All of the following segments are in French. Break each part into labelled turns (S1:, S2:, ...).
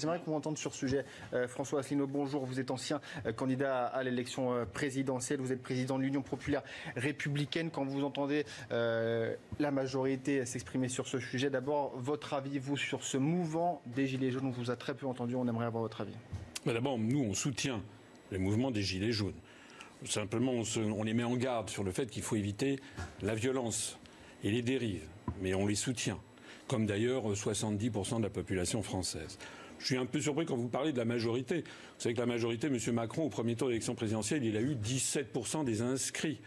S1: J'aimerais qu'on entende sur ce sujet. Euh, François Asselineau, bonjour. Vous êtes ancien euh, candidat à, l'élection euh, présidentielle. Vous êtes président de l'Union populaire républicaine. Quand vous entendez la majorité s'exprimer sur ce sujet, d'abord, votre avis, vous, sur ce mouvement des Gilets jaunes On vous a très peu entendu. On aimerait avoir votre avis.
S2: D'abord, nous, on soutient le mouvement des Gilets jaunes. Simplement, on les met en garde sur le fait qu'il faut éviter la violence et les dérives. Mais on les soutient, comme d'ailleurs 70% de la population française. Je suis un peu surpris quand vous parlez de la majorité. Vous savez que la majorité, M. Macron, au premier tour d'élection présidentielle, il a eu 17% des inscrits.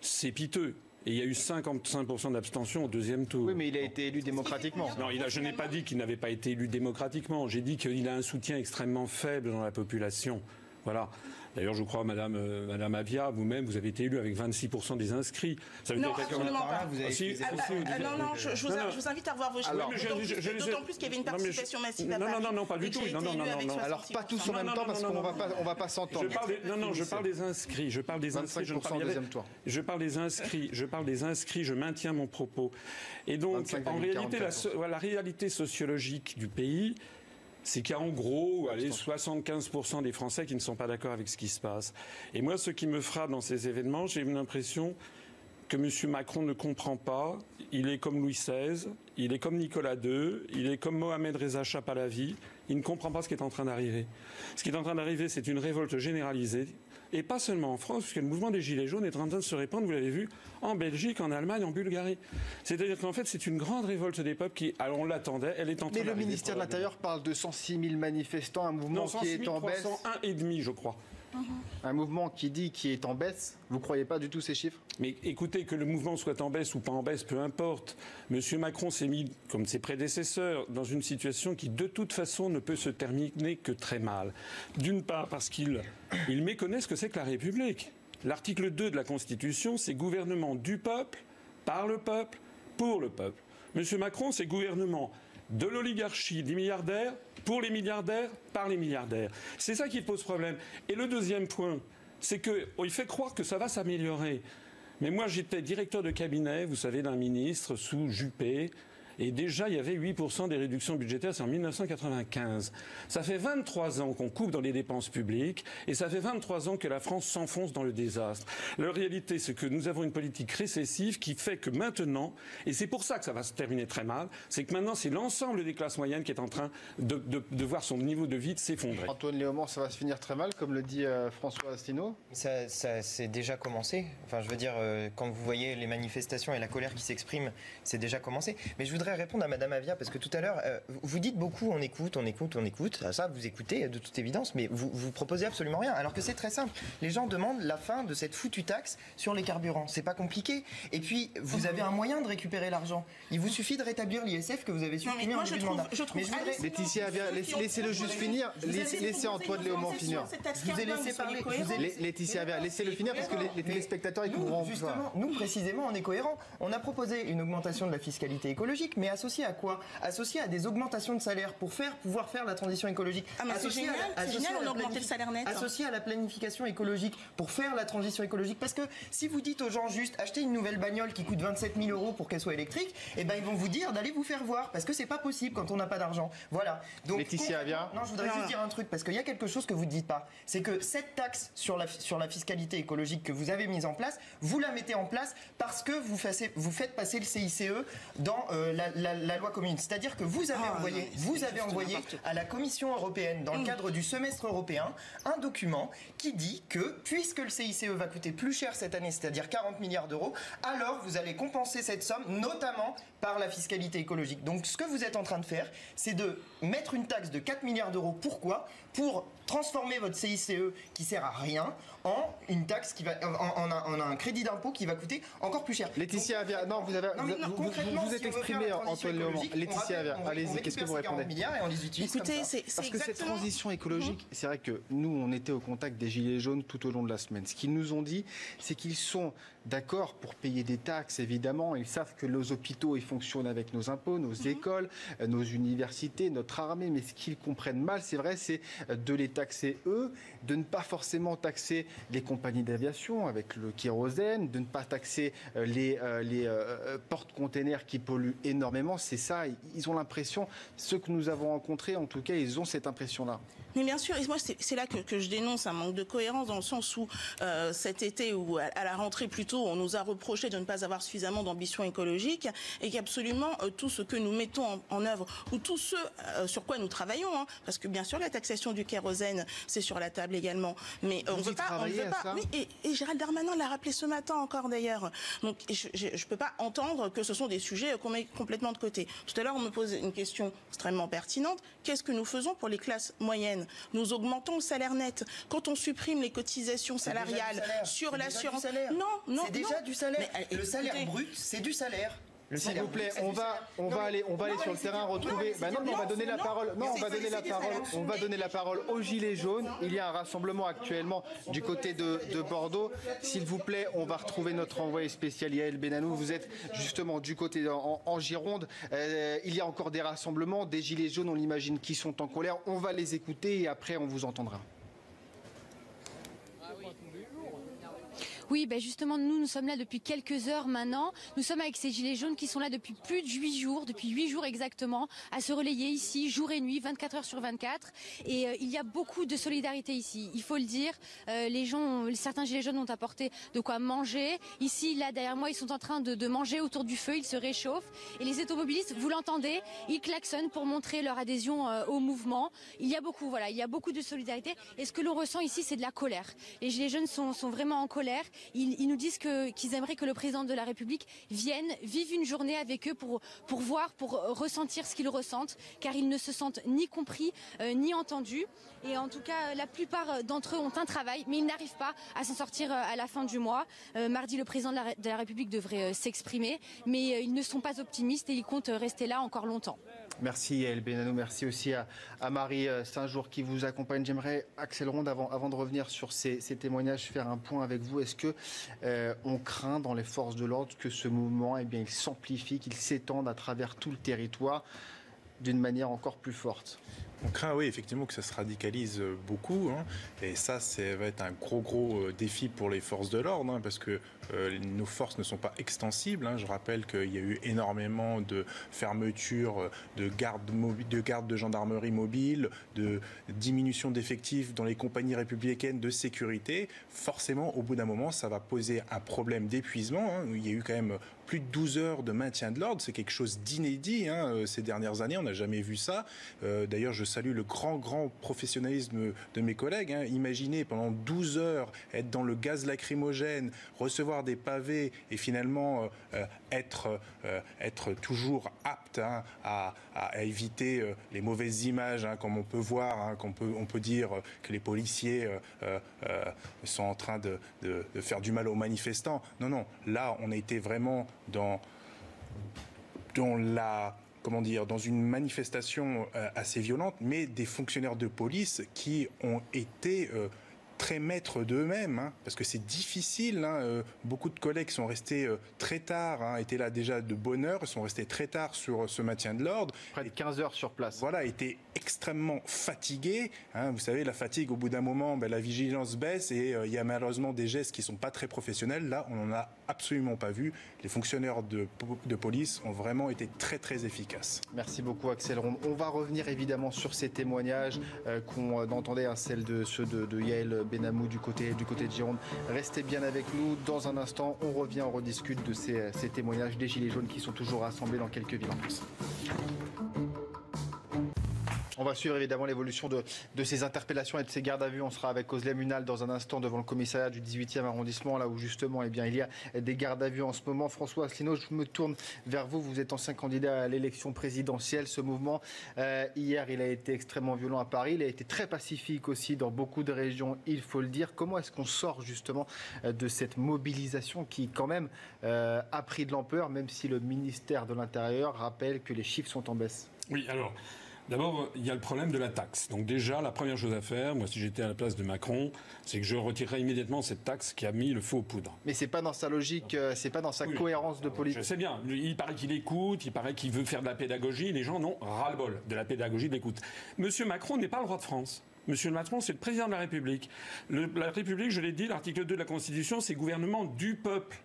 S2: C'est piteux. Et il y a eu 55% d'abstention au deuxième tour.
S1: Oui, mais il a été élu démocratiquement.
S2: Non, je n'ai pas dit qu'il n'avait pas été élu démocratiquement. J'ai dit qu'il a un soutien extrêmement faible dans la population. Voilà. D'ailleurs, je crois, Madame, euh, Madame Avia, vous-même, vous avez été élue avec 26% des inscrits.
S3: Ça veut non, dire absolument pas. Vous avez ah, ah, ah, non, non, je, je, vous, invite à revoir vos chiffres. D'autant plus qu'il y avait une participation massive
S2: à Paris. Non, non, non, pas du tout. Non, non, non,
S1: non. Alors, pas tous en même temps, parce qu'on va pas, on va pas s'entendre.
S2: Non, non, je parle des inscrits. Je parle des inscrits. Je parle, je parle des inscrits. Je parle des inscrits. Je maintiens mon propos. Et donc, en réalité, la réalité sociologique du pays, c'est qu'il y a en gros allez, 75% des Français qui ne sont pas d'accord avec ce qui se passe. Et moi, ce qui me frappe dans ces événements, j'ai l'impression que M. Macron ne comprend pas. Il est comme Louis XVI, il est comme Nicolas II, il est comme Mohamed Reza Chapalavi. Il ne comprend pas ce qui est en train d'arriver. Ce qui est en train d'arriver, c'est une révolte généralisée. Et pas seulement en France, puisque le mouvement des Gilets jaunes est en train de se répandre, vous l'avez vu, en Belgique, en Allemagne, en Bulgarie. C'est-à-dire qu'en fait, c'est une grande révolte des peuples qui, alors on l'attendait, elle est en train
S1: Mais le ministère de l'Intérieur parle de 106 000 manifestants, un mouvement qui est en baisse.
S2: 101 et demi, je crois.
S1: Un mouvement qui dit qu'il est en baisse, vous ne croyez pas du tout ces chiffres?
S2: Mais écoutez, que le mouvement soit en baisse ou pas en baisse, peu importe. Monsieur Macron s'est mis, comme ses prédécesseurs, dans une situation qui de toute façon ne peut se terminer que très mal. D'une part parce qu'il il méconnaît ce que c'est que la République. L'article 2 de la Constitution, c'est gouvernement du peuple, par le peuple, pour le peuple. Monsieur Macron, c'est gouvernement de l'oligarchie, des milliardaires, pour les milliardaires, par les milliardaires. C'est ça qui pose problème. Et le deuxième point, c'est qu'il oh, fait croire que ça va s'améliorer. Mais moi, j'étais directeur de cabinet, vous savez, d'un ministre sous Juppé. Et déjà, il y avait 8% des réductions budgétaires, c'est en 1995. Ça fait 23 ans qu'on coupe dans les dépenses publiques et ça fait 23 ans que la France s'enfonce dans le désastre. La réalité, c'est que nous avons une politique récessive qui fait que maintenant, et c'est pour ça que ça va se terminer très mal, c'est que maintenant, c'est l'ensemble des classes moyennes qui est en train de, de, voir son niveau de vie s'effondrer.
S1: Antoine Léaumont, ça va se finir très mal, comme le dit euh, François Astino
S4: Ça, ça c'est déjà commencé. Enfin, je veux dire, euh, quand vous voyez les manifestations et la colère qui s'exprime, c'est déjà commencé. Mais je voudrais répondre à Madame Avia parce que tout à l'heure, euh, vous dites beaucoup, on écoute, on écoute, on écoute. Ça, vous écoutez de toute évidence, mais vous vous proposez absolument rien. Alors que c'est très simple. Les gens demandent la fin de cette foutue taxe sur les carburants. C'est pas compliqué. Et puis, vous avez un moyen de récupérer l'argent. Il vous suffit de rétablir l'ISF que vous avez supprimé en début de mandat.
S1: Je trouve Laetitia Avia, laissez-le juste finir. Laissez Antoine Léaumont finir.
S4: Je vous ai laissé parler.
S1: Laetitia Avia, laissez-le finir parce que les téléspectateurs écouteront.
S4: Justement, nous précisément, on est cohérent. On a proposé une augmentation de la fiscalité écologique mais associé à quoi? Associé à des augmentations de salaire pour faire, pouvoir faire la transition écologique.
S3: Ah, c'est génial, on a augmenté le salaire net.
S4: Associé à la planification écologique pour faire la transition écologique. Parce que si vous dites aux gens juste acheter une nouvelle bagnole qui coûte 27 000 euros pour qu'elle soit électrique, eh ben ils vont vous dire d'aller vous faire voir parce que c'est pas possible quand on n'a pas d'argent. Voilà.
S1: Donc, Laetitia bien.
S4: Non, je voudrais juste dire un truc parce qu'il y a quelque chose que vous ne dites pas. C'est que cette taxe sur la, sur la fiscalité écologique que vous avez mise en place, vous la mettez en place parce que vous, vous faites passer le CICE dans euh, la la, loi commune. C'est-à-dire que vous avez ah, envoyé, vous avez envoyé à la Commission européenne, dans le mm. cadre du semestre européen, un document qui dit que puisque le CICE va coûter plus cher cette année, c'est-à-dire 40 milliards d'euros, alors vous allez compenser cette somme, notamment par la fiscalité écologique. Donc ce que vous êtes en train de faire, c'est de mettre une taxe de 4 milliards d'euros. Pourquoi? Pour transformer votre CICE qui sert à rien en une taxe qui va en, un, crédit d'impôt qui va coûter encore plus cher.
S1: Laetitia Avia, non, vous avez vous, vous, êtes exprimé Antoine Léaumont. Laetitia Avia, allez-y, qu'est-ce que vous répondez
S4: milliards et on les utilise
S1: Écoutez, c'est parce que cette transition écologique, c'est vrai que nous on était au contact des gilets jaunes tout au long de la semaine. Ce qu'ils nous ont dit, c'est qu'ils sont d'accord pour payer des taxes, évidemment. Ils savent que nos hôpitaux, ils fonctionnent avec nos impôts, nos mhm. écoles, euh, nos universités, notre armée. Mais ce qu'ils comprennent mal, c'est vrai, c'est de les taxer eux, de ne pas forcément taxer les compagnies d'aviation avec le kérosène, de ne pas taxer euh, les, euh, les porte-containers qui polluent énormément. C'est ça, ils ont l'impression, ceux que nous avons rencontrés, en tout cas, ils ont cette impression-là.
S3: Mais bien sûr, moi c'est là que, je dénonce un manque de cohérence dans le sens où euh, cet été ou à, la rentrée plutôt, on nous a reproché de ne pas avoir suffisamment d'ambition écologique et qu'absolument euh, tout ce que nous mettons en, œuvre ou tout ce euh, sur quoi nous travaillons, hein, parce que bien sûr la taxation du kérosène c'est sur la table également, mais on ne veut pas, on veut pas. Oui, et, et, Gérald Darmanin l'a rappelé ce matin encore d'ailleurs. Donc je ne peux pas entendre que ce sont des sujets qu'on met complètement de côté. Tout à l'heure on me pose une question extrêmement pertinente. Qu'est-ce que nous faisons pour les classes moyennes? Nous augmentons le salaire net. Quand on supprime les cotisations salariales sur l'assurance,
S4: non, non, c'est déjà du salaire. le salaire brut, c'est du salaire.
S1: S'il vous plaît, on va, on va aller, on va aller sur le terrain retrouver. Bah non, on va donner la parole. Non, on va donner la parole. On va donner la parole aux gilets jaunes. Il y a un rassemblement actuellement du côté de, Bordeaux. S'il vous plaît, on va retrouver notre envoyé spécial Yael Benanou. Vous êtes justement du côté en, Gironde. Euh, il y a encore des rassemblements, des gilets jaunes. On l'imagine qui sont en colère. On va les écouter et après on vous entendra.
S5: Oui, ben justement, nous, nous sommes là depuis quelques heures maintenant. Nous sommes avec ces gilets jaunes qui sont là depuis plus de huit jours, depuis huit jours exactement, à se relayer ici, jour et nuit, 24 heures sur 24. Et euh, il y a beaucoup de solidarité ici, il faut le dire. Euh, les gens, certains gilets jaunes ont apporté de quoi manger. Ici, là, derrière moi, ils sont en train de, manger autour du feu, ils se réchauffent. Et les automobilistes, vous l'entendez, ils klaxonnent pour montrer leur adhésion euh, au mouvement. Il y a beaucoup, voilà, il y a beaucoup de solidarité. Et ce que l'on ressent ici, c'est de la colère. Les gilets jaunes sont, sont vraiment en colère. Ils, nous disent qu'ils aimeraient que le président de la République vienne, vive une journée avec eux pour, voir, pour ressentir ce qu'ils ressentent, car ils ne se sentent ni compris euh, ni entendus. Et en tout cas, la plupart d'entre eux ont un travail, mais ils n'arrivent pas à s'en sortir euh, à la fin du mois. Euh, mardi, le président de la République devrait s'exprimer, mais ils ne sont pas optimistes et ils comptent rester là encore longtemps.
S1: Merci El Benano, merci aussi à, Marie euh, Saint-Jour qui vous accompagne. J'aimerais, Axel Ronde, avant, de revenir sur ces, témoignages, faire un point avec vous. Est-ce que euh, on craint dans les forces de l'ordre que ce mouvement, eh bien, il s'amplifie, qu'il s'étende à travers tout le territoire d'une manière encore plus forte?
S6: On craint, oui, effectivement, que ça se radicalise beaucoup. Hein. et ça, ça va être un gros, gros euh, défi pour les forces de l'ordre, hein, parce que euh, nos forces ne sont pas extensibles. Hein. Je rappelle qu'il y a eu énormément de fermetures de gardes de, gendarmerie mobile, de diminution d'effectifs dans les compagnies républicaines de sécurité. Forcément, au bout d'un moment, ça va poser un problème d'épuisement. Il y a eu quand même plus de 12 heures de maintien de l'ordre. C'est quelque chose d'inédit euh, ces dernières années. On n'a jamais vu ça. Euh, d'ailleurs, je salue le grand, grand professionnalisme de mes collègues. Hein. Imaginez pendant 12 heures être dans le gaz lacrymogène, recevoir des pavés et finalement euh, être, être toujours apte hein, à, éviter les mauvaises images, comme on peut voir, qu'on peut, on peut dire que les policiers sont en train de, de faire du mal aux manifestants. Non, non. Là, on a été vraiment dans, dans la comment dire, dans une manifestation euh, assez violente, mais des fonctionnaires de police qui ont été euh, très maîtres d'eux-mêmes, hein, parce que c'est difficile. Hein, euh, beaucoup de collègues sont restés euh, très tard, hein, étaient là déjà de bonne heure, sont restés très tard sur ce maintien de l'ordre.
S1: Près de 15 heures sur place.
S6: Voilà, étaient extrêmement fatigués. vous savez, la fatigue, au bout d'un moment, ben, la vigilance baisse et euh, il y a malheureusement des gestes qui ne sont pas très professionnels. Là, on n'en a absolument pas vu. Les fonctionnaires de, de, police ont vraiment été très très efficaces.
S1: Merci beaucoup Axel Ronde. On va revenir évidemment sur ces témoignages qu'on entendait, celle de ceux de, de Yael Benamou du côté, du côté de Gironde. Restez bien avec nous. Dans un instant, on revient, on rediscute de ces, ces témoignages des Gilets jaunes qui sont toujours rassemblés dans quelques villes en France. Va suivre évidemment l'évolution de, ces interpellations et de ces gardes à vue. On sera avec Oslem Munal dans un instant devant le commissariat du 18e arrondissement, là où justement eh bien, il y a des gardes à vue en ce moment. François Asselineau, je me tourne vers vous. Vous êtes ancien candidat à l'élection présidentielle. Ce mouvement, euh, hier, il a été extrêmement violent à Paris. Il a été très pacifique aussi dans beaucoup de régions, il faut le dire. Comment est-ce qu'on sort justement euh, de cette mobilisation qui, quand même, euh, a pris de l'ampleur, même si le ministère de l'Intérieur rappelle que les chiffres sont en baisse?
S2: Oui, alors. D'abord, il y a le problème de la taxe. Donc déjà, la première chose à faire, moi si j'étais à la place de Macron, c'est que je retirerais immédiatement cette taxe qui a mis le feu aux poudres.
S1: Mais c'est pas dans sa logique, euh, c'est pas dans sa cohérence de politique.
S2: Je sais bien, il paraît qu'il écoute, il paraît qu'il veut faire de la pédagogie, les gens n'ont ras-le-bol de la pédagogie de l'écoute. Monsieur Macron n'est pas le roi de France. Monsieur Macron, c'est le président de la République. la République, je l'ai dit, l'article 2 de la Constitution, c'est gouvernement du peuple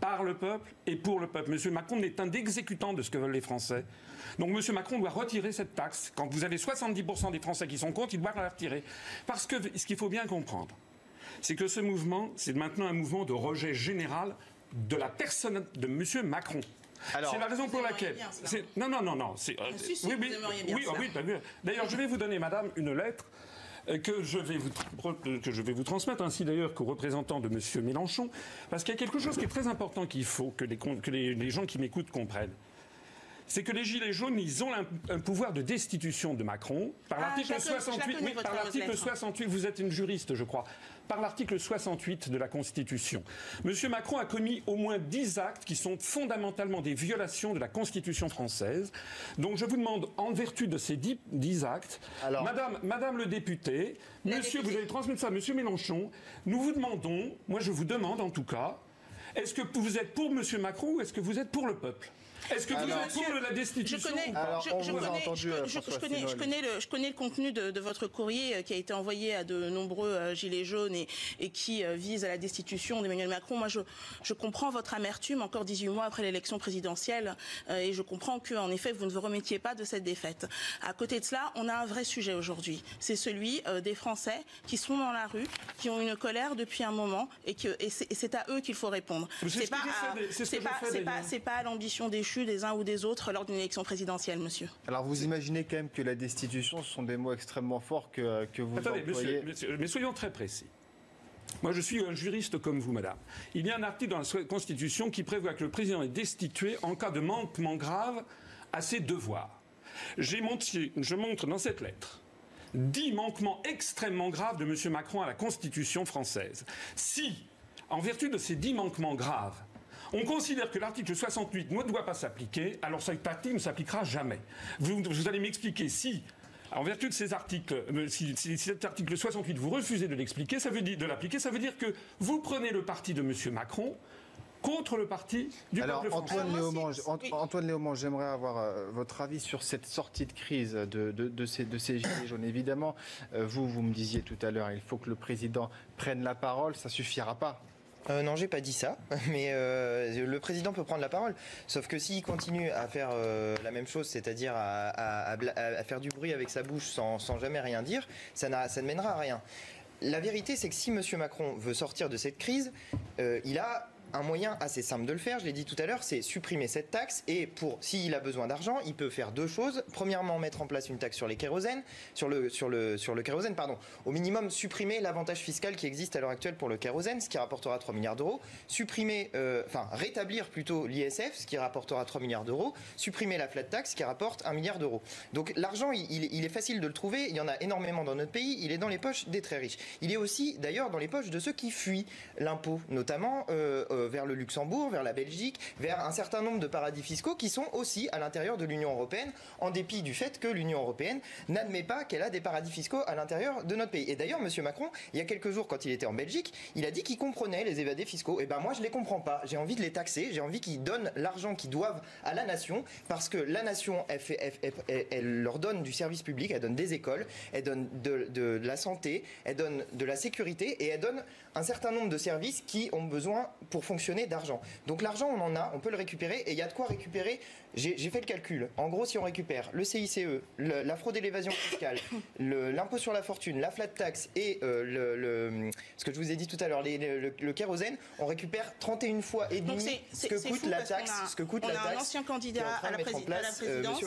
S2: par le peuple et pour le peuple. Monsieur Macron n'est un exécutant de ce que veulent les Français. Donc Monsieur Macron doit retirer cette taxe. Quand vous avez 70% des Français qui sont contre, il doit la retirer. Parce que ce qu'il faut bien comprendre, c'est que ce mouvement, c'est maintenant un mouvement de rejet général de la personne de Monsieur Macron. C'est la raison pour laquelle. non, non, non, non.
S3: oui, oui,
S2: oui, oui D'ailleurs, je vais vous donner, Madame, une lettre euh, que je vais vous, que je vais vous transmettre, ainsi d'ailleurs qu'aux représentants de M. Mélenchon, parce qu'il y a quelque chose qui est très important qu'il faut que, les, que les, gens qui m'écoutent comprennent c'est que les Gilets jaunes, ils ont un, pouvoir de destitution de Macron par ah, l'article 68. Oui, par l'article 68, vous êtes une juriste, je crois par l'article 68 de la Constitution. Monsieur Macron a commis au moins 10 actes qui sont fondamentalement des violations de la Constitution française. Donc je vous demande, en vertu de ces 10, actes, Madame, Madame le député, Monsieur, vous avez transmis ça, Monsieur Mélenchon, nous vous demandons, moi je vous demande en tout cas, est-ce que vous êtes pour Monsieur Macron ou est-ce que vous êtes pour le peuple? Est-ce que vous êtes pour la destitution
S3: Je connais, je, connais, le, je connais le contenu de, votre courrier euh, qui a été envoyé à de nombreux euh, gilets jaunes et, et qui euh, vise à la destitution d'Emmanuel Macron. Moi, je, je comprends votre amertume encore 18 mois après l'élection présidentielle et je comprends qu'en effet, vous ne vous remettiez pas de cette défaite. À côté de cela, on a un vrai sujet aujourd'hui. C'est celui des Français qui sont dans la rue, qui ont une colère depuis un moment et, que, et c'est à eux qu'il faut répondre.
S2: C'est pas,
S3: pas, pas, pas l'ambition déchue des uns ou des autres lors d'une élection présidentielle, monsieur.
S1: Alors vous imaginez quand même que la destitution, ce sont des mots extrêmement forts que, que vous Attendez,
S2: employez. Monsieur, mais soyons très précis. Moi, je suis un juriste comme vous, madame. Il y a un article dans la Constitution qui prévoit que le président est destitué en cas de manquement grave à ses devoirs. J'ai montré, je montre dans cette lettre dix manquements extrêmement graves de M. Macron à la Constitution française. Si, en vertu de ces dix manquements graves, on considère que l'article 68 ne doit pas s'appliquer, alors cet article ne s'appliquera jamais. Vous, allez m'expliquer si en vertu de ces articles, euh, si, cet article 68, vous refusez de l'expliquer, ça veut dire de l'appliquer, ça veut dire que vous prenez le parti de M. Macron contre le parti du
S1: Alors,
S2: peuple
S1: Antoine Léaumont, Antoine Léaumont, j'aimerais avoir euh, votre avis sur cette sortie de crise de, ces, de ces gilets jaunes. Évidemment, euh, vous, vous me disiez tout à l'heure, il faut que le président prenne la parole, ça suffira pas.
S4: Euh, non, j'ai pas dit ça, mais euh, le président peut prendre la parole. Sauf que s'il continue à faire euh, la même chose, c'est-à-dire à, faire du bruit avec sa bouche sans, jamais rien dire, ça, ça ne mènera à rien. La vérité, c'est que si M. Macron veut sortir de cette crise, il a un moyen assez simple de le faire, je l'ai dit tout à l'heure, c'est supprimer cette taxe et pour s'il a besoin d'argent, il peut faire deux choses. Premièrement, mettre en place une taxe sur sur le sur le sur le kérosène pardon. Au minimum supprimer l'avantage fiscal qui existe à l'heure actuelle pour le kérosène, ce qui rapportera 3 milliards d'euros, supprimer euh, enfin rétablir plutôt l'ISF, ce qui rapportera 3 milliards d'euros, supprimer la flat tax qui rapporte 1 milliard d'euros. Donc l'argent, il, est facile de le trouver, il y en a énormément dans notre pays, il est dans les poches des très riches. Il est aussi d'ailleurs dans les poches de ceux qui fuient l'impôt, notamment euh, vers le Luxembourg, vers la Belgique, vers un certain nombre de paradis fiscaux qui sont aussi à l'intérieur de l'Union européenne, en dépit du fait que l'Union européenne n'admet pas qu'elle a des paradis fiscaux à l'intérieur de notre pays. Et d'ailleurs, M. Macron, il y a quelques jours, quand il était en Belgique, il a dit qu'il comprenait les évadés fiscaux. Et eh ben moi, je les comprends pas. J'ai envie de les taxer. J'ai envie qu'ils donnent l'argent qu'ils doivent à la nation, parce que la nation, elle, leur donne du service public, elle donne des écoles, elle donne de, de la santé, elle donne de la sécurité et elle donne un certain nombre de services qui ont besoin pour fonctionner d'argent. Donc l'argent, on en a, on peut le récupérer et il y a de quoi récupérer. J'ai fait le calcul. En gros, si on récupère le CICE, la fraude et l'évasion fiscale, l'impôt sur la fortune, la flat tax et euh, le, ce que je vous ai dit tout à l'heure, le, kérosène, on récupère 31 fois et demi ce que coûte la taxe. ce que coûte
S3: on
S4: a
S3: un ancien candidat à la, euh, présidence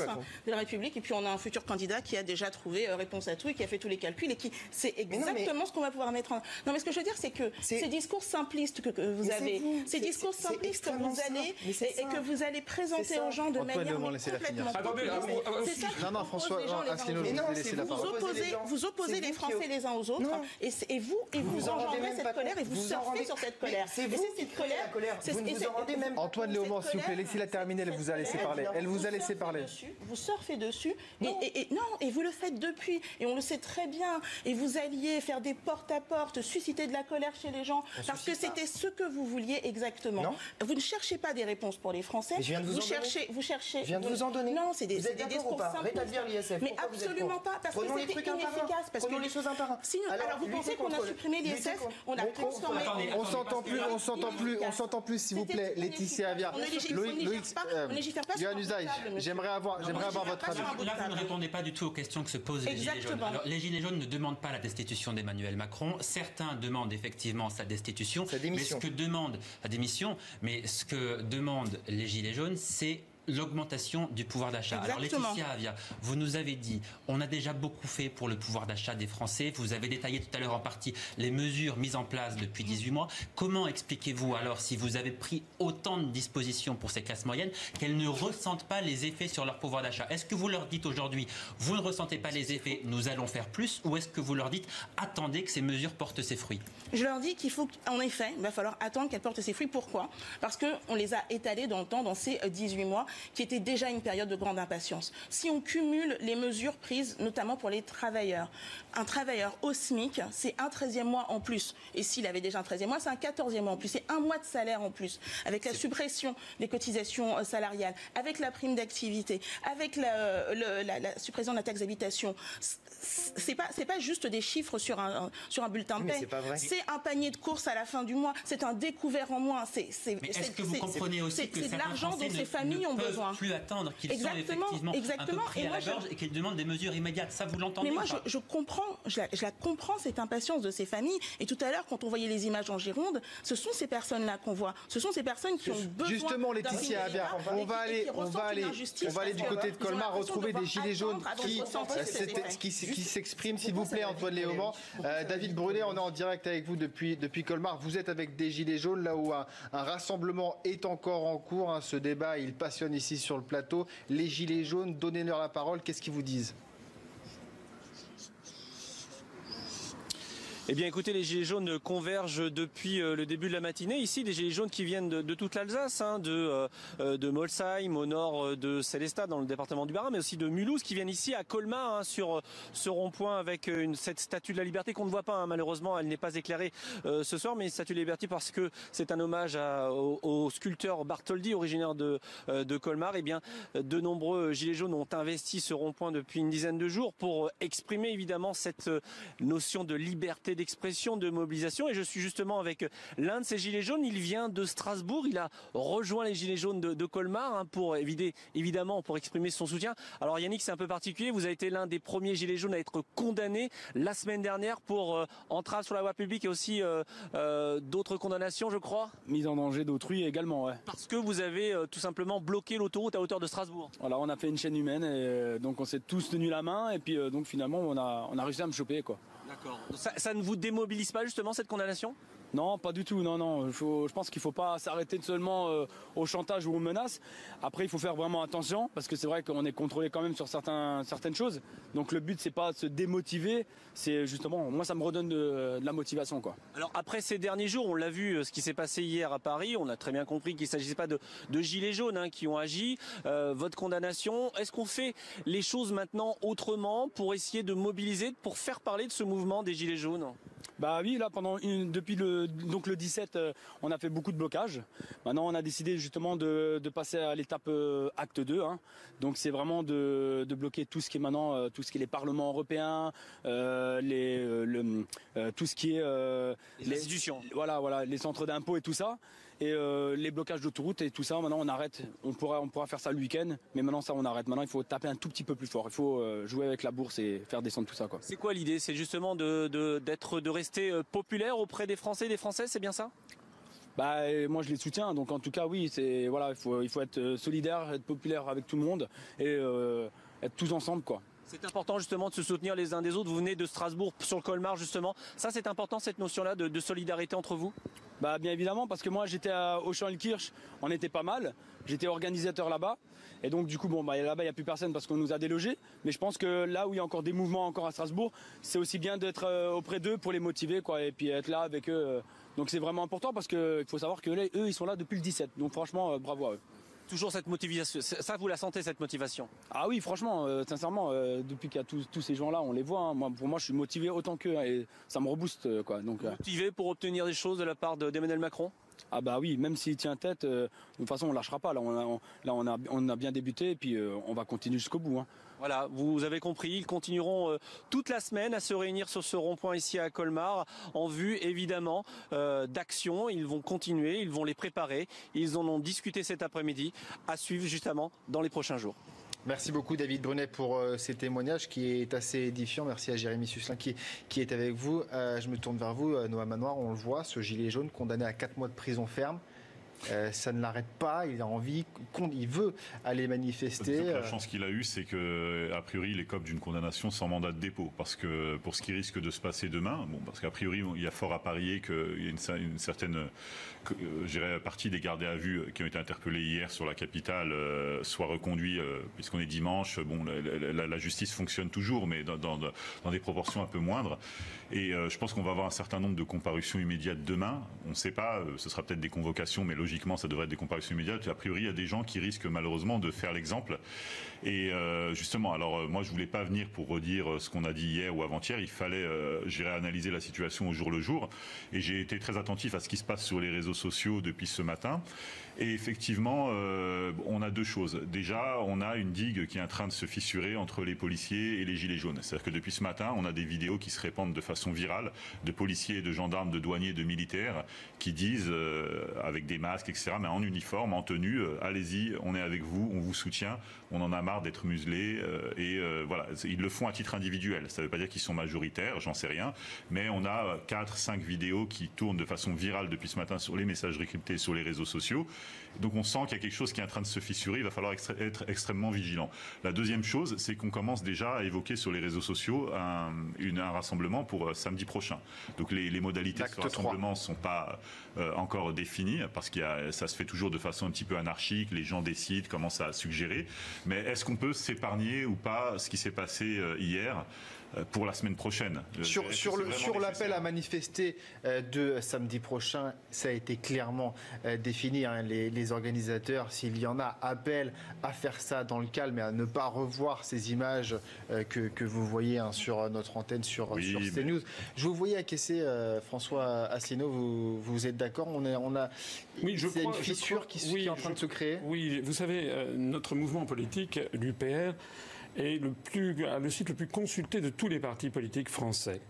S3: de la République et puis on a un futur candidat qui a déjà trouvé euh, réponse à tout et qui a fait tous les calculs et qui c'est exactement ce qu'on va pouvoir mettre en. Non, mais ce que je veux dire, c'est que ces discours simplistes que, vous avez, ces discours simplistes que vous allez et, que vous allez présenter aux gens de manière complètement
S2: Attendez, ah,
S3: C'est ça qui
S1: Non, non, François- vous
S4: opposez
S3: vous opposez les Français les uns aux autres et, vous et vous, engendrez cette colère et vous surfez sur cette colère.
S4: c'est vous
S3: cette
S4: colère.
S3: c'est-
S4: Vous ne
S3: et
S4: vous
S3: c'est-
S4: en rendez même pas
S1: Antoine Léaumont, s'il vous plaît, laissez-la terminer, elle vous a laissé parler. Elle vous a
S3: surfez
S1: laissé parler.
S3: dessus, vous surfez dessus. Et, et- et- non et vous le faites depuis. Et on le sait très bien. Et vous alliez faire des porte à porte susciter de la colère chez les gens parce que c'était ce que vous vouliez exactement
S4: Non.
S3: vous ne cherchez pas des réponses pour les Français
S4: Mais je viens de vous en
S3: cherchez vous cherchez
S4: Je viens de vous en donner.
S3: non c'est des
S4: Vous êtes
S3: des
S4: d'accord ou pas
S3: simplistes.
S4: Rétablir l'ISF.
S3: mais
S4: Pourquoi vous
S3: absolument pas parce
S4: Prenons
S3: que
S4: les
S3: c'était
S4: trucs un par un.
S3: inefficace parce
S4: Prenons
S3: que
S4: les choses un par un.
S3: Sinon,
S4: Alors,
S3: alors, vous pensez qu'on a supprimé l'ISF on a transformé
S1: On s'entend plus, on s'entend plus, on s'entend plus, s'il vous plaît, Laetitia Avia.
S3: On ne légifère- pas-
S1: euh,
S3: on ne légifère pas sur
S1: Johan
S3: un
S1: Usaï, j'aimerais avoir, j'aimerais avoir votre avis.
S7: Là, vous ne répondez pas du tout aux questions que se posent les Gilets jaunes.
S3: Exactement.
S7: Alors, les Gilets jaunes ne demandent pas la destitution d'Emmanuel Macron. Certains demandent effectivement sa destitution.
S4: Sa démission.
S7: Mais ce que la démission, mais ce que demandent les Gilets jaunes, c'est l'augmentation du pouvoir d'achat. Alors. Laetitia Avia, vous nous avez dit, on a déjà beaucoup fait pour le pouvoir d'achat des Français. Vous avez détaillé tout à l'heure en partie les mesures mises en place depuis 18 mois. Comment expliquez-vous alors, si vous avez pris autant de dispositions pour ces classes moyennes, qu'elles ne ressentent pas les effets sur leur pouvoir d'achat? Est-ce que vous leur dites aujourd'hui, vous ne ressentez pas les effets, nous allons faire plus? Ou est-ce que vous leur dites, attendez que ces mesures portent ses fruits?
S3: Je leur dis qu'il faut, en effet, il va falloir attendre qu'elles portent ses fruits. Pourquoi? Parce qu'on les a étalées dans le temps, dans ces euh, 18 mois, qui était déjà une période de grande impatience. Si on cumule les mesures prises, notamment pour les travailleurs, un travailleur au SMIC, c'est un 13e mois en plus. Et s'il avait déjà un 13e mois, c'est un 14e mois en plus. C'est un mois de salaire en plus. Avec la suppression des cotisations euh, salariales, avec la prime d'activité, avec la, le- la- la suppression de la taxe d'habitation. C'est pas, c'est pas juste des chiffres sur un, sur un bulletin de paie.
S4: c'est
S3: un panier de courses à la fin du mois. C'est un découvert en moins. C'est, c'est,
S7: Mais est-ce
S3: c'est-
S7: que vous comprenez aussi que
S3: de l'argent dont ces familles ont besoin.
S7: plus attendre, qu'ils
S3: Exactement,
S7: effectivement
S3: exactement.
S7: un peu pris
S3: Et
S7: à
S3: moi,
S7: la
S3: je-
S7: gorge et qu'ils demandent des mesures immédiates Ça, vous l'entendez
S3: Mais moi,
S7: ou
S3: je,
S7: pas
S3: je comprends, je la, je la comprends cette impatience de ces familles. Et tout à l'heure, quand on voyait les images en Gironde, ce sont ces personnes-là qu'on voit. Ce sont ces personnes qui ont besoin.
S1: Justement,
S3: d'un
S1: Laetitia
S3: et
S1: on va aller, on va aller, on va aller du côté de Colmar retrouver
S3: de
S1: des gilets jaunes qui,
S4: Juste-
S1: s'expriment, s'il vous plaît, Antoine Léaumont. Euh, David Brunet, on est en direct avec vous depuis, depuis Colmar. Vous êtes avec des gilets jaunes, là où un, un rassemblement est encore en cours. hein. Ce débat, il passionne ici sur le plateau. Les gilets jaunes, donnez-leur la parole. Qu'est-ce qu'ils vous disent?
S8: Eh bien, écoutez, les gilets jaunes convergent depuis euh, le début de la matinée. Ici, des gilets jaunes qui viennent de, toute l'Alsace, hein, de, euh, euh, de Molsheim, au nord de Célestat, dans le département du Bas-Rhin, mais aussi de Mulhouse, qui viennent ici à Colmar, hein, sur ce rond-point avec cette statue de la liberté qu'on ne voit pas, hein, malheureusement, elle n'est pas éclairée ce soir, mais statue de la liberté parce que c'est un hommage au, sculpteur Bartholdi, originaire de, de Colmar. Eh bien, de nombreux gilets jaunes ont investi ce rond-point depuis une dizaine de jours pour exprimer évidemment cette notion de liberté d'expression, de mobilisation. Et je suis justement avec l'un de ces gilets jaunes. Il vient de Strasbourg. Il a rejoint les gilets jaunes de, de Colmar hein, pour évider, évidemment pour exprimer son soutien. Alors Yannick, c'est un peu particulier. Vous avez été l'un des premiers gilets jaunes à être condamné la semaine dernière pour euh, entrave sur la voie publique et aussi euh, euh, d'autres condamnations, je crois.
S9: Mise en danger d'autrui également, ouais.
S8: Parce que vous avez tout simplement bloqué l'autoroute à hauteur de Strasbourg.
S9: Voilà, on a fait une chaîne humaine et donc on s'est tous tenu la main et puis donc finalement on a, on a réussi à me choper quoi.
S8: D'accord. Ça, ça ne vous démobilise pas justement cette condamnation?
S9: Non, pas du tout, non, non. Je pense qu'il ne faut pas s'arrêter seulement euh, au chantage ou aux menaces. Après, il faut faire vraiment attention parce que c'est vrai qu'on est contrôlé quand même sur certaines choses. Donc le but, c'est pas de se démotiver, c'est justement, moi ça me redonne de, la motivation quoi.
S8: Alors après ces derniers jours, on l'a vu, euh, ce qui s'est passé hier à Paris, on a très bien compris qu'il ne s'agissait pas de, de gilets jaunes hein, qui ont agi. Euh, votre condamnation, est-ce qu'on fait les choses maintenant autrement pour essayer de mobiliser, pour faire parler de ce mouvement des gilets jaunes?
S9: Bah oui, là pendant une- depuis le donc le 17, euh, on a fait beaucoup de blocages. Maintenant, on a décidé justement de, de passer à l'étape euh, acte 2. hein. Donc c'est vraiment de, de bloquer tout ce qui est maintenant euh, tout ce qui est les parlements européens, euh, les le, tout ce qui est euh,
S8: Les institutions.
S9: Voilà, voilà, les centres d'impôts et tout ça. Et euh, les blocages d'autoroutes et tout ça, maintenant on arrête. On pourra, on pourra faire ça le week-end, mais maintenant ça on arrête. Maintenant il faut taper un tout petit peu plus fort. Il faut euh, jouer avec la bourse et faire descendre tout ça. Quoi.
S8: C'est quoi l'idée? C'est justement de, de, d'être, de rester euh, populaire auprès des Français et des Françaises, c'est bien ça?
S9: Bah, moi je les soutiens, donc en tout cas oui, c'est voilà, il faut, il faut être solidaire, être populaire avec tout le monde et euh, être tous ensemble quoi.
S8: C'est important justement de se soutenir les uns des autres. Vous venez de Strasbourg sur le Colmar justement. Ça c'est important cette notion-là de, solidarité entre vous?
S9: Bah bien évidemment parce que moi j'étais à Auchan-le-Kirch, on était pas mal. J'étais organisateur là-bas et donc du coup bon bah là-bas il y a plus personne parce qu'on nous a délogés. Mais je pense que là où il y a encore des mouvements encore à Strasbourg, c'est aussi bien d'être euh, auprès d'eux pour les motiver quoi et puis être là avec eux. euh. Donc c'est vraiment important parce que il faut savoir que eux ils sont là depuis le 17. Donc franchement euh, bravo à eux.
S8: Toujours cette motivation. Ça vous la sentez cette motivation?
S9: Ah oui, franchement, euh, sincèrement, euh, depuis qu'il y a tous, tous ces gens-là, on les voit. hein. Moi, pour moi, je suis motivé autant qu'eux hein, et ça me rebooste, euh, quoi. Donc,
S8: Motivé pour obtenir des choses de la part de- d'Emmanuel Macron?
S9: Ah bah oui, même s'il tient tête, euh, de toute façon, on lâchera pas. Là, on a, bien débuté et puis euh, on va continuer jusqu'au bout. hein.
S8: Voilà, vous avez compris, ils continueront euh, toute la semaine à se réunir sur ce rond-point ici à Colmar en vue évidemment d'actions. Ils vont continuer, ils vont les préparer. Ils en ont discuté cet après-midi à suivre justement dans les prochains jours.
S1: Merci beaucoup David Brunet pour euh, ces témoignages qui est assez édifiant. Merci à Jérémy Susselin qui, qui est avec vous. Euh, je me tourne vers vous, euh, Noah Manoir. On le voit, ce gilet jaune condamné à 4 mois de prison ferme. Euh, ça ne l'arrête pas. Il a envie, il veut aller manifester.
S10: La chance qu'il a eue, c'est que a priori, il écope d'une condamnation sans mandat de dépôt, parce que pour ce qui risque de se passer demain, bon, parce qu'a priori, il y a fort à parier qu'il y a une certaine, euh, je dirais, partie des gardés à vue qui ont été interpellés hier sur la capitale euh, reconduits, euh, puisqu'on est dimanche. Bon, la, justice fonctionne toujours, mais dans, des proportions un peu moindres. Et euh, je pense qu'on va avoir un certain nombre de comparutions immédiates demain. On ne sait pas, ce sera peut-être des convocations, mais logiquement, ça devrait être des comparutions immédiates. A priori, il y a des gens qui risquent malheureusement de faire l'exemple. Et justement, alors moi, je voulais pas venir pour redire ce qu'on a dit hier ou avant-hier. Il fallait, j'irai analyser la situation au jour le jour. Et j'ai été très attentif à ce qui se passe sur les réseaux sociaux depuis ce matin. Et effectivement, euh, on a deux choses. Déjà, on a une digue qui est en train de se fissurer entre les policiers et les gilets jaunes. C'est-à-dire que depuis ce matin, on a des vidéos qui se répandent de façon virale de policiers, de gendarmes, de douaniers, de militaires qui disent, euh, avec des masques, etc., mais en uniforme, en tenue, euh, allez-y, on est avec vous, on vous soutient, on en a marre d'être muselés. et voilà, ils le font à titre individuel. Ça ne veut pas dire qu'ils sont majoritaires, j'en sais rien. Mais on a 4, 5 vidéos qui tournent de façon virale depuis ce matin sur les messageries cryptées sur les réseaux sociaux. Donc on sent qu'il y a quelque chose qui est en train de se fissurer. Il va falloir être extrêmement vigilant. La deuxième chose, c'est qu'on commence déjà à évoquer sur les réseaux sociaux un, une- un rassemblement pour euh, samedi prochain. Donc les, les modalités de ce rassemblement ne sont pas euh, encore définies parce que ça se fait toujours de façon un petit peu anarchique. Les gens décident, commencent à suggérer. Mais est-ce qu'on peut s'épargner ou pas ce qui s'est passé euh, hier? Pour la semaine prochaine Euh,
S1: Sur, le- l'appel à manifester euh, de samedi prochain, ça a été clairement euh, défini. hein. Les, les organisateurs, s'il y en a, appellent à faire ça dans le calme et à ne pas revoir ces images euh, que, que vous voyez hein, sur notre antenne, sur,
S10: Oui,
S1: sur
S10: mais-
S1: CNews. Je vous voyais acquiescer, euh, François Asselineau, vous, vous êtes d'accord? On, est- on a
S2: Oui, je crois-
S1: une
S2: je
S1: fissure
S2: crois-
S1: qui, se-
S2: oui,
S1: qui est en train
S2: je-
S1: de se créer
S2: Oui, vous savez, euh, notre mouvement politique, l'UPR, est le, plus, le site le plus consulté de tous les partis politiques français.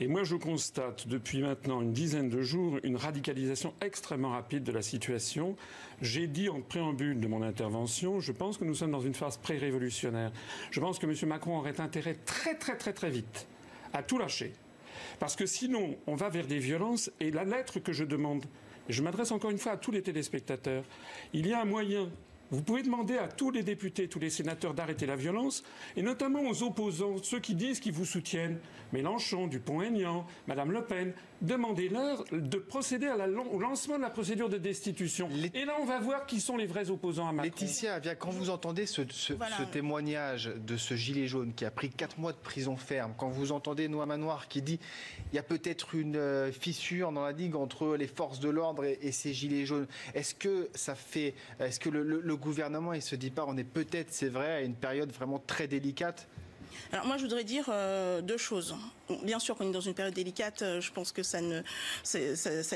S2: Et moi, je constate depuis maintenant une dizaine de jours une radicalisation extrêmement rapide de la situation. J'ai dit en préambule de mon intervention, je pense que nous sommes dans une phase pré-révolutionnaire. Je pense que M. Macron aurait intérêt très très très très vite à tout lâcher. Parce que sinon, on va vers des violences. Et la lettre que je demande, et je m'adresse encore une fois à tous les téléspectateurs, il y a un moyen. Vous pouvez demander à tous les députés, tous les sénateurs d'arrêter la violence, et notamment aux opposants, ceux qui disent qu'ils vous soutiennent, Mélenchon, Dupont-Aignan, Madame Le Pen, demandez-leur de procéder à la lan- au lancement de la procédure de destitution. Et là, on va voir qui sont les vrais opposants à Macron.
S1: Laetitia Avia, quand vous entendez ce, ce-
S3: Voilà.
S1: ce témoignage de ce gilet jaune qui a pris 4 mois de prison ferme, quand vous entendez Noah Manoir qui dit il y a peut-être une euh, fissure dans la digue entre les forces de l'ordre et, et ces gilets jaunes, est-ce que ça fait, est-ce que le, le- le gouvernement il se dit pas on est peut-être, c'est vrai, à une période vraiment très délicate?
S3: Alors moi, je voudrais dire euh, deux choses. Bien sûr qu'on est dans une période délicate, euh, je pense que ça ne, ça,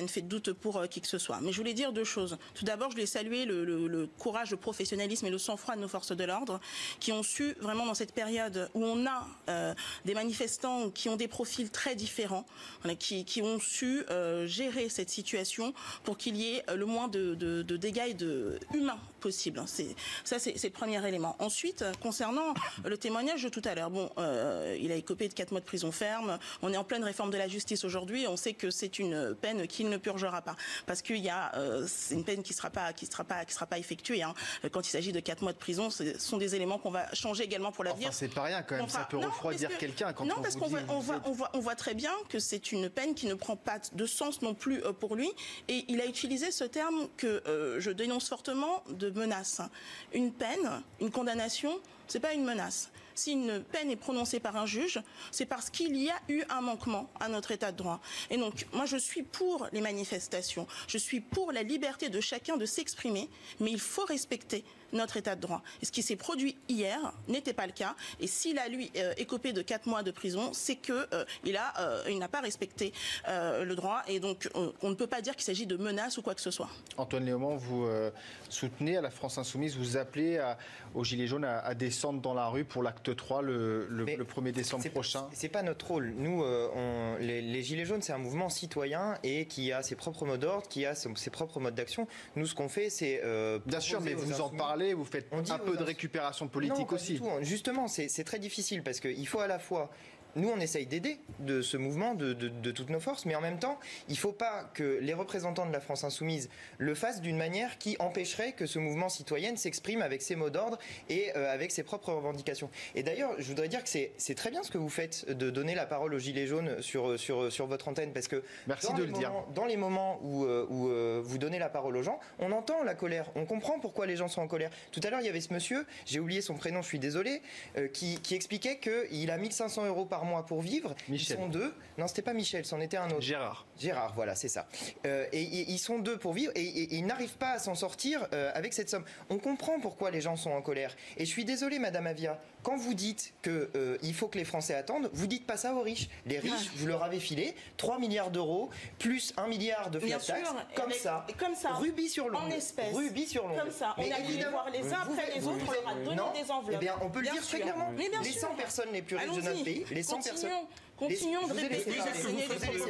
S3: ne fait doute pour euh, qui que ce soit. Mais je voulais dire deux choses. Tout d'abord, je voulais saluer le, courage, le professionnalisme et le sang-froid de nos forces de l'ordre, qui ont su vraiment dans cette période où on a des manifestants qui ont des profils très différents, qui, qui ont su gérer cette situation pour qu'il y ait le moins de, de- dégâts de humains possible. Ça, c'est le premier élément. Ensuite, concernant le témoignage de tout à l'heure. Bon, euh, il a écopé de 4 mois de prison ferme. On est en pleine réforme de la justice aujourd'hui. On sait que c'est une peine qu'il ne purgera pas parce qu'il y a euh, c'est une peine qui sera pas qui sera pas qui sera pas effectuée. Hein. Quand il s'agit de 4 mois de prison, ce sont des éléments qu'on va changer également pour l'avenir.
S1: Enfin, c'est pas rien quand même. Ça peut refroidir quelqu'un quand
S3: non,
S1: on
S3: parce qu'on voit, on voit,
S1: êtes-
S3: on voit, on voit très bien que c'est une peine qui ne prend pas de sens non plus euh, pour lui. Et il a utilisé ce terme que euh, je dénonce fortement de menace. Une peine, une condamnation, c'est pas une menace. Si une peine est prononcée par un juge, c'est parce qu'il y a eu un manquement à notre état de droit. Et donc, moi, je suis pour les manifestations. Je suis pour la liberté de chacun de s'exprimer, mais il faut respecter notre état de droit. Et ce qui s'est produit hier n'était pas le cas. Et s'il a, lui, euh, écopé de 4 mois de prison, c'est que euh, il a, euh, il n'a pas respecté euh, le droit. Et donc, on ne peut pas dire qu'il s'agit de menaces ou quoi que ce soit.
S1: Antoine Léaumont, vous euh, soutenez à la France Insoumise, vous appelez à- aux Gilets jaunes à, à descendre dans la rue pour l'acte 3 le, le-
S4: Mais
S1: le 1er décembre prochain.
S4: C'est pas notre rôle. Nous, euh, on- les, les Gilets jaunes, c'est un mouvement citoyen et qui a ses propres mots d'ordre, qui a ses propres modes d'action. Nous, ce qu'on fait, c'est. euh,
S1: Bien sûr, mais vous en
S4: insoumis-
S1: parlez, vous faites
S4: On dit
S1: un peu de récupération
S4: Non,
S1: politique
S4: pas
S1: aussi.
S4: du tout. Justement, c'est très difficile parce qu'il faut à la fois. Nous, on essaye d'aider de ce mouvement de, de- de toutes nos forces, mais en même temps, il ne faut pas que les représentants de la France insoumise le fassent d'une manière qui empêcherait que ce mouvement citoyen s'exprime avec ses mots d'ordre et euh, avec ses propres revendications. Et d'ailleurs, je voudrais dire que c'est très bien ce que vous faites de donner la parole aux Gilets jaunes sur, sur, sur votre antenne, parce que
S1: Merci
S4: dans
S1: de
S4: les
S1: le dire.
S4: moments- dans les moments où, euh, où, euh, vous donnez la parole aux gens, on entend la colère, on comprend pourquoi les gens sont en colère. Tout à l'heure, il y avait ce monsieur, j'ai oublié son prénom, je suis désolé, euh, qui, qui expliquait qu'il a 1500 euros par mois pour vivre.
S1: Michel.
S4: Ils sont deux. Non, c'était pas Michel, c'en était un autre.
S1: Gérard.
S4: Gérard, voilà, c'est ça. Euh, et, et ils sont deux pour vivre et, et- et ils n'arrivent pas à s'en sortir euh, avec cette somme. On comprend pourquoi les gens sont en colère. Et je suis désolé, Madame Avia, quand vous dites que euh, il faut que les Français attendent, vous dites pas ça aux riches. Les riches, vous leur avez filé 3 milliards d'euros plus 1 milliard de flat tax, comme ça,
S3: comme ça,
S4: rubis sur l'ongle,
S3: en espèces.
S4: rubis sur l'ongle.
S3: Comme ça, on
S4: Mais
S3: a voulu voir les uns après les autres, on leur a donné
S4: non,
S3: des enveloppes.
S4: Eh bien, on peut le dire très clairement.
S3: Mais bien
S4: les
S3: sûr.
S4: 100 personnes les plus riches de notre pays, les 100 personnes.
S3: Continuons- continuons de répéter.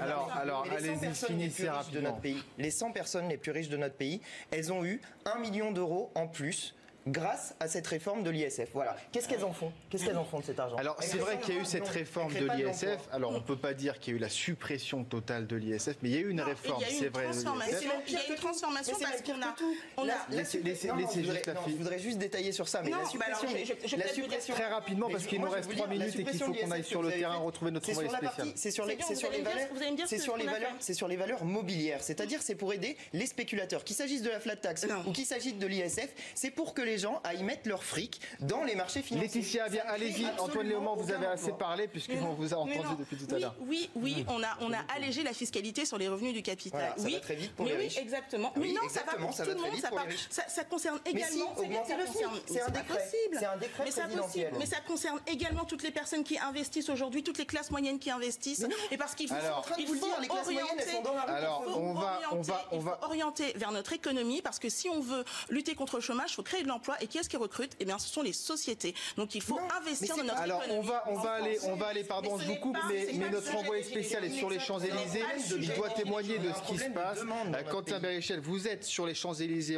S1: Alors- alors,
S4: les 100
S1: allez-y,
S4: personnes les
S1: finissez
S4: plus riches de notre
S1: rapidement.
S4: pays, les 100 personnes les plus riches de notre pays, elles ont eu 1 million d'euros en plus grâce à cette réforme de l'ISF. Voilà. Qu'est-ce qu'elles en font? Qu'est-ce qu'elles en font de cet argent?
S1: Alors c'est vrai qu'il y a eu cette réforme de l'ISF. Alors on peut pas dire qu'il y a eu la suppression totale de l'ISF, mais il y a eu une
S3: Non,
S1: réforme, c'est
S3: une
S1: vrai. de
S3: transformation.
S1: l'ISF.
S3: Il y a une transformation parce qu'on a- on
S4: La-
S3: a-
S4: la
S1: Laissez-
S4: non,
S1: juste la fille.
S4: Je voudrais juste détailler sur ça, mais
S3: Non,
S4: la
S3: bah
S4: suppression,
S3: alors, je- je- je vais
S4: la
S3: peut-être vous dire
S4: suppression
S1: Très rapidement, parce qu'il nous reste
S4: veux
S1: trois
S4: dire, la
S1: minutes et qu'il faut qu'on aille sur le terrain retrouver notre
S4: la
S1: spécial.
S4: c'est sur les, valeurs, c'est
S3: ce
S4: sur les valeurs,
S3: fait.
S4: c'est sur les valeurs mobilières. C'est-à-dire, c'est pour aider les spéculateurs. Qu'il s'agisse de la flat tax ou qu'il s'agisse de l'ISF, c'est pour que les gens aillent mettre leur fric dans les marchés financiers.
S1: Laetitia, bien,
S4: ne crée
S1: allez-y. Antoine Léaumont, vous avez assez parlé puisqu'on vous a entendu
S3: non.
S1: depuis tout à l'heure.
S3: Oui, oui, on a, on a allégé la fiscalité sur les revenus du capital.
S4: Voilà, ça
S3: oui,
S4: va très vite pour
S3: mais
S4: les
S3: oui,
S4: riches.
S3: exactement.
S4: Ah oui,
S3: mais non,
S4: exactement,
S3: ça va pour
S4: ça
S3: tout le monde. Ça, ça, ça concerne
S4: Mais
S3: également.
S4: si,
S3: c'est bien,
S4: un décret. C'est un décret
S3: mais ça
S4: présidentiel.
S3: possible. Mais ça concerne également toutes les personnes qui investissent aujourd'hui, toutes les classes moyennes qui investissent. Et parce qu'il faut,
S1: Alors-
S4: en train de
S3: il faut
S4: les classes moyennes, elles sont dans la rue.
S1: Alors, on va- on va-
S3: orienter vers notre économie parce que si on veut lutter contre le chômage, il faut créer de l'emploi. Et qui est-ce qui recrute? Eh bien, ce sont les sociétés. Donc, il faut
S4: Non,
S3: investir dans notre
S1: Alors on va, on va aller, on va aller, pardon, je vous coupe, mais, notre envoyé spécial est sur les Champs-Élysées. Il doit témoigner de ce qui se passe.
S4: notre
S1: Quentin. Bérichel, vous êtes sur les Champs-Élysées